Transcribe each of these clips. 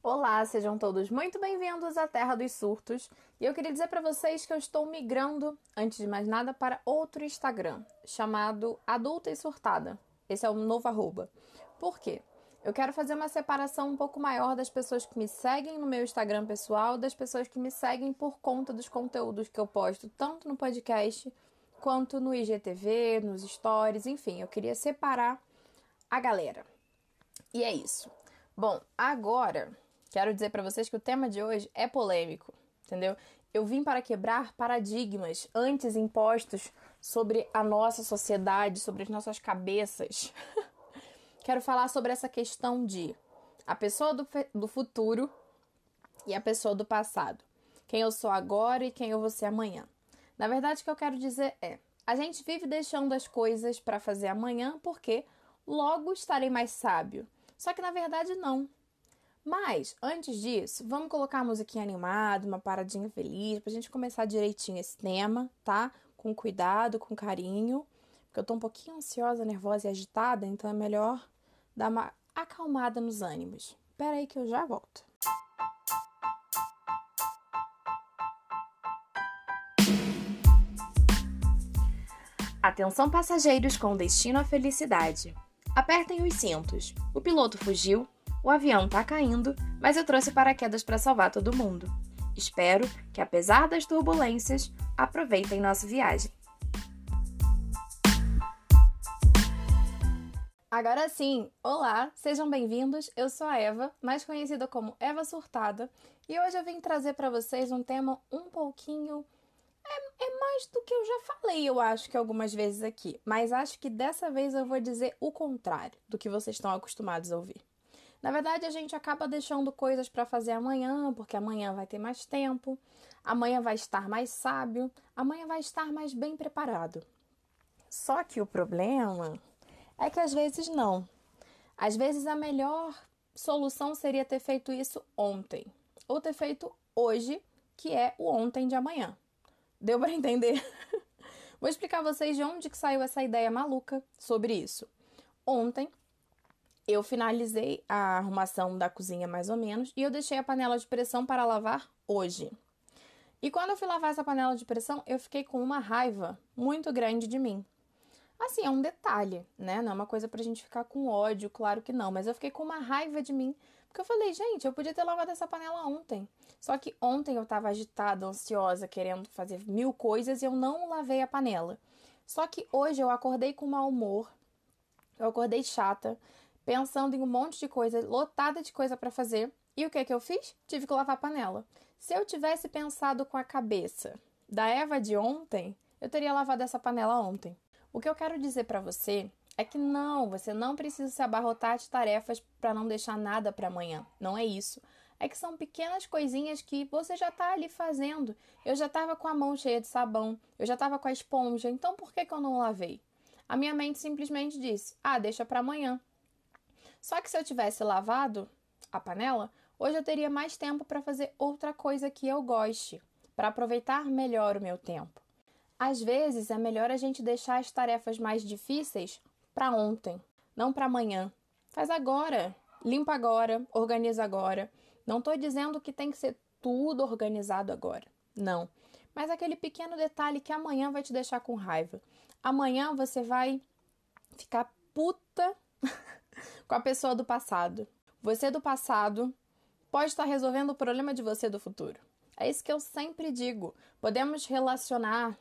Olá, sejam todos muito bem-vindos à Terra dos Surtos. E eu queria dizer para vocês que eu estou migrando, antes de mais nada, para outro Instagram, chamado Adulta e Surtada. Esse é o novo arroba. Por quê? Eu quero fazer uma separação um pouco maior das pessoas que me seguem no meu Instagram pessoal, das pessoas que me seguem por conta dos conteúdos que eu posto, tanto no podcast quanto no IGTV, nos stories, enfim, eu queria separar a galera. E é isso. Bom, agora quero dizer para vocês que o tema de hoje é polêmico, entendeu? Eu vim para quebrar paradigmas antes impostos sobre a nossa sociedade, sobre as nossas cabeças. quero falar sobre essa questão de a pessoa do, do futuro e a pessoa do passado. Quem eu sou agora e quem eu vou ser amanhã. Na verdade, o que eu quero dizer é: a gente vive deixando as coisas para fazer amanhã porque logo estarei mais sábio. Só que na verdade não. Mas, antes disso, vamos colocar a musiquinha animada, uma paradinha feliz, pra gente começar direitinho esse tema, tá? Com cuidado, com carinho, porque eu tô um pouquinho ansiosa, nervosa e agitada, então é melhor dar uma acalmada nos ânimos. Pera aí que eu já volto. Atenção passageiros com destino à felicidade. Apertem os cintos. O piloto fugiu, o avião tá caindo, mas eu trouxe paraquedas para salvar todo mundo. Espero que, apesar das turbulências, aproveitem nossa viagem. Agora sim, olá, sejam bem-vindos. Eu sou a Eva, mais conhecida como Eva Surtada, e hoje eu vim trazer para vocês um tema um pouquinho é, é, mais do que eu já falei, eu acho que algumas vezes aqui. Mas acho que dessa vez eu vou dizer o contrário do que vocês estão acostumados a ouvir. Na verdade, a gente acaba deixando coisas para fazer amanhã, porque amanhã vai ter mais tempo, amanhã vai estar mais sábio, amanhã vai estar mais bem preparado. Só que o problema é que às vezes não. Às vezes a melhor solução seria ter feito isso ontem, ou ter feito hoje, que é o ontem de amanhã. Deu para entender? Vou explicar a vocês de onde que saiu essa ideia maluca sobre isso. Ontem eu finalizei a arrumação da cozinha mais ou menos e eu deixei a panela de pressão para lavar hoje. E quando eu fui lavar essa panela de pressão, eu fiquei com uma raiva muito grande de mim. Assim, é um detalhe, né? Não é uma coisa pra gente ficar com ódio, claro que não, mas eu fiquei com uma raiva de mim porque eu falei, gente, eu podia ter lavado essa panela ontem. Só que ontem eu tava agitada, ansiosa, querendo fazer mil coisas e eu não lavei a panela. Só que hoje eu acordei com mau humor, eu acordei chata, pensando em um monte de coisa, lotada de coisa para fazer. E o que que eu fiz? Tive que lavar a panela. Se eu tivesse pensado com a cabeça da Eva de ontem, eu teria lavado essa panela ontem. O que eu quero dizer para você é que não, você não precisa se abarrotar de tarefas para não deixar nada para amanhã. Não é isso. É que são pequenas coisinhas que você já está ali fazendo. Eu já estava com a mão cheia de sabão, eu já estava com a esponja, então por que, que eu não lavei? A minha mente simplesmente disse: ah, deixa para amanhã. Só que se eu tivesse lavado a panela, hoje eu teria mais tempo para fazer outra coisa que eu goste, para aproveitar melhor o meu tempo. Às vezes é melhor a gente deixar as tarefas mais difíceis para ontem, não para amanhã. Faz agora, limpa agora, organiza agora. Não estou dizendo que tem que ser tudo organizado agora. Não. Mas aquele pequeno detalhe que amanhã vai te deixar com raiva. Amanhã você vai ficar puta com a pessoa do passado. Você do passado pode estar resolvendo o problema de você do futuro. É isso que eu sempre digo. Podemos relacionar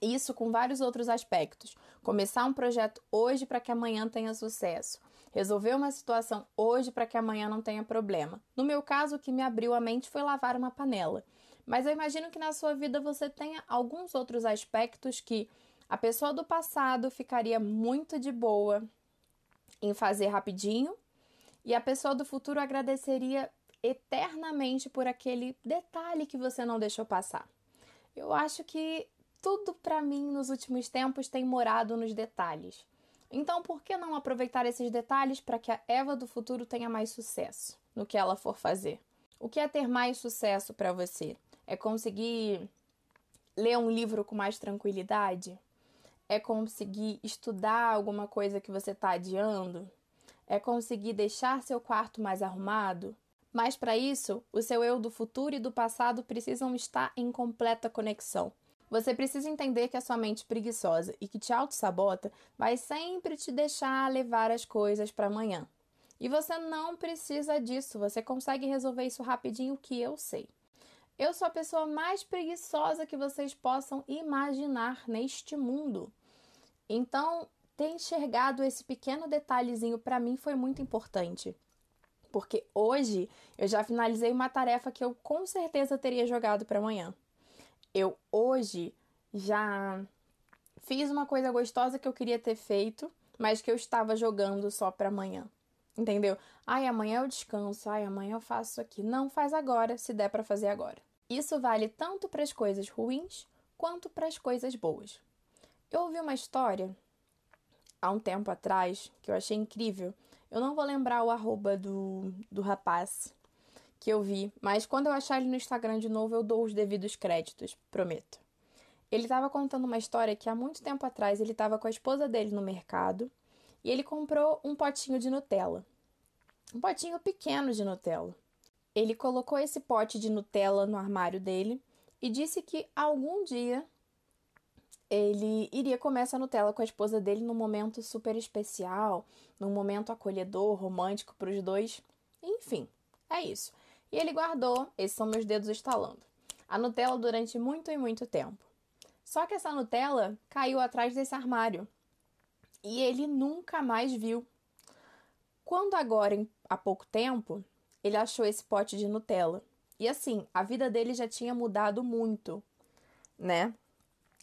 isso com vários outros aspectos. Começar um projeto hoje para que amanhã tenha sucesso. Resolver uma situação hoje para que amanhã não tenha problema. No meu caso, o que me abriu a mente foi lavar uma panela. Mas eu imagino que na sua vida você tenha alguns outros aspectos que a pessoa do passado ficaria muito de boa em fazer rapidinho e a pessoa do futuro agradeceria eternamente por aquele detalhe que você não deixou passar. Eu acho que tudo para mim nos últimos tempos tem morado nos detalhes. Então, por que não aproveitar esses detalhes para que a Eva do futuro tenha mais sucesso no que ela for fazer? O que é ter mais sucesso para você? É conseguir ler um livro com mais tranquilidade? É conseguir estudar alguma coisa que você está adiando? É conseguir deixar seu quarto mais arrumado? Mas para isso, o seu eu do futuro e do passado precisam estar em completa conexão. Você precisa entender que a sua mente preguiçosa e que te auto-sabota vai sempre te deixar levar as coisas para amanhã. E você não precisa disso, você consegue resolver isso rapidinho, que eu sei. Eu sou a pessoa mais preguiçosa que vocês possam imaginar neste mundo. Então, ter enxergado esse pequeno detalhezinho para mim foi muito importante porque hoje eu já finalizei uma tarefa que eu com certeza teria jogado para amanhã. Eu hoje já fiz uma coisa gostosa que eu queria ter feito, mas que eu estava jogando só para amanhã. Entendeu? Ai, amanhã eu descanso, ai, amanhã eu faço isso aqui. Não faz agora, se der para fazer agora. Isso vale tanto para as coisas ruins quanto para as coisas boas. Eu ouvi uma história há um tempo atrás que eu achei incrível eu não vou lembrar o arroba do, do rapaz que eu vi, mas quando eu achar ele no Instagram de novo, eu dou os devidos créditos, prometo. Ele estava contando uma história que há muito tempo atrás ele estava com a esposa dele no mercado e ele comprou um potinho de Nutella. Um potinho pequeno de Nutella. Ele colocou esse pote de Nutella no armário dele e disse que algum dia ele iria comer essa Nutella com a esposa dele num momento super especial, num momento acolhedor, romântico para os dois. Enfim, é isso. E ele guardou, esses são meus dedos estalando, a Nutella durante muito e muito tempo. Só que essa Nutella caiu atrás desse armário e ele nunca mais viu. Quando agora, há pouco tempo, ele achou esse pote de Nutella. E assim, a vida dele já tinha mudado muito, né?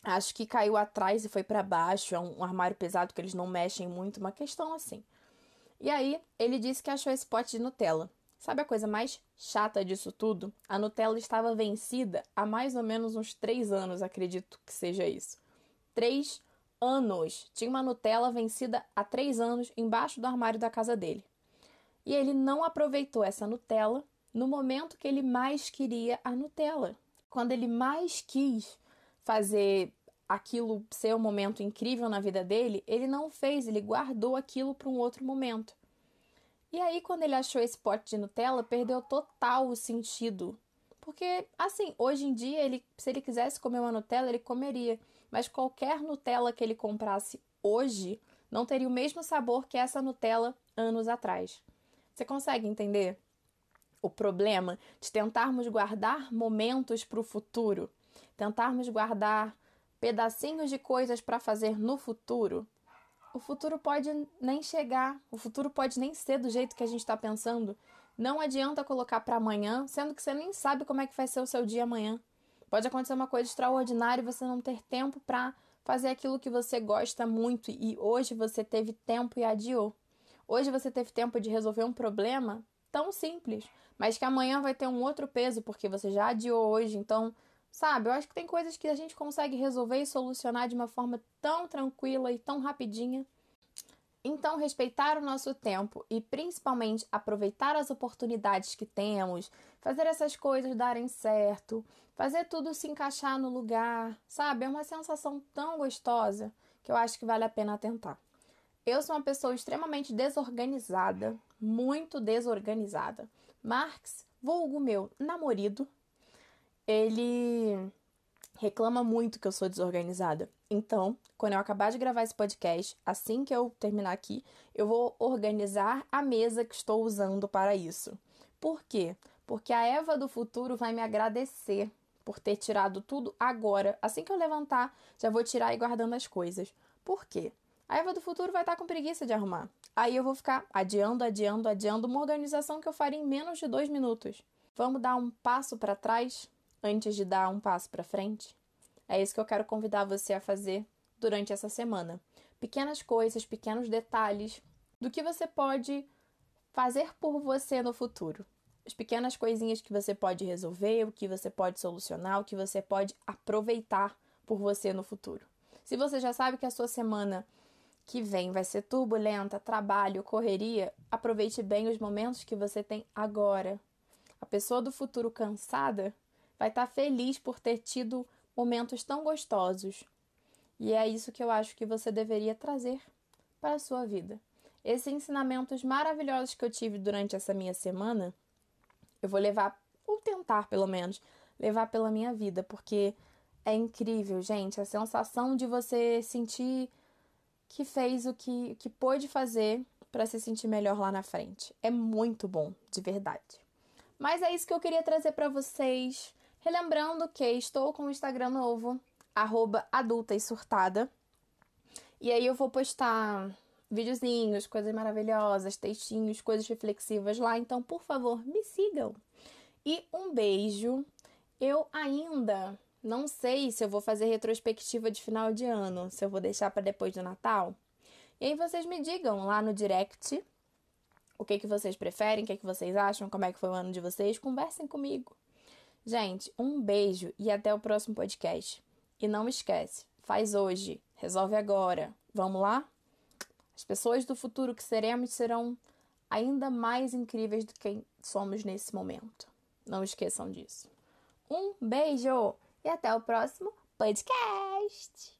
Acho que caiu atrás e foi para baixo. É um armário pesado que eles não mexem muito, uma questão assim. E aí, ele disse que achou esse pote de Nutella. Sabe a coisa mais chata disso tudo? A Nutella estava vencida há mais ou menos uns três anos, acredito que seja isso. Três anos! Tinha uma Nutella vencida há três anos embaixo do armário da casa dele. E ele não aproveitou essa Nutella no momento que ele mais queria a Nutella. Quando ele mais quis fazer aquilo ser um momento incrível na vida dele, ele não fez, ele guardou aquilo para um outro momento. E aí, quando ele achou esse pote de Nutella, perdeu total o sentido. Porque, assim, hoje em dia, ele, se ele quisesse comer uma Nutella, ele comeria. Mas qualquer Nutella que ele comprasse hoje não teria o mesmo sabor que essa Nutella anos atrás. Você consegue entender o problema de tentarmos guardar momentos para o futuro? Tentarmos guardar pedacinhos de coisas para fazer no futuro, o futuro pode nem chegar, o futuro pode nem ser do jeito que a gente está pensando. Não adianta colocar para amanhã, sendo que você nem sabe como é que vai ser o seu dia amanhã. Pode acontecer uma coisa extraordinária e você não ter tempo para fazer aquilo que você gosta muito e hoje você teve tempo e adiou. Hoje você teve tempo de resolver um problema tão simples, mas que amanhã vai ter um outro peso porque você já adiou hoje, então Sabe, eu acho que tem coisas que a gente consegue resolver e solucionar de uma forma tão tranquila e tão rapidinha. Então, respeitar o nosso tempo e principalmente aproveitar as oportunidades que temos, fazer essas coisas darem certo, fazer tudo se encaixar no lugar, sabe? É uma sensação tão gostosa que eu acho que vale a pena tentar. Eu sou uma pessoa extremamente desorganizada, muito desorganizada. Marx, vulgo meu namorado, ele reclama muito que eu sou desorganizada. Então, quando eu acabar de gravar esse podcast, assim que eu terminar aqui, eu vou organizar a mesa que estou usando para isso. Por quê? Porque a Eva do futuro vai me agradecer por ter tirado tudo agora. Assim que eu levantar, já vou tirar e guardando as coisas. Por quê? A Eva do futuro vai estar com preguiça de arrumar. Aí eu vou ficar adiando, adiando, adiando uma organização que eu faria em menos de dois minutos. Vamos dar um passo para trás antes de dar um passo para frente? É isso que eu quero convidar você a fazer durante essa semana. Pequenas coisas, pequenos detalhes do que você pode fazer por você no futuro. As pequenas coisinhas que você pode resolver, o que você pode solucionar, o que você pode aproveitar por você no futuro. Se você já sabe que a sua semana que vem vai ser turbulenta, trabalho, correria, aproveite bem os momentos que você tem agora. A pessoa do futuro cansada vai estar tá feliz por ter tido momentos tão gostosos. E é isso que eu acho que você deveria trazer para a sua vida. Esses ensinamentos maravilhosos que eu tive durante essa minha semana eu vou levar, ou tentar pelo menos, levar pela minha vida, porque é incrível, gente, a sensação de você sentir que fez o que, que pôde fazer para se sentir melhor lá na frente. É muito bom, de verdade. Mas é isso que eu queria trazer para vocês. Relembrando que estou com o Instagram novo, adulta e surtada. E aí eu vou postar videozinhos, coisas maravilhosas, textinhos, coisas reflexivas lá. Então, por favor, me sigam. E um beijo. Eu ainda não sei se eu vou fazer retrospectiva de final de ano, se eu vou deixar para depois do Natal. E aí vocês me digam lá no direct o que, que vocês preferem, o que, que vocês acham, como é que foi o ano de vocês. Conversem comigo. Gente, um beijo e até o próximo podcast. E não esquece, faz hoje, resolve agora. Vamos lá? As pessoas do futuro que seremos serão ainda mais incríveis do que somos nesse momento. Não esqueçam disso. Um beijo e até o próximo podcast!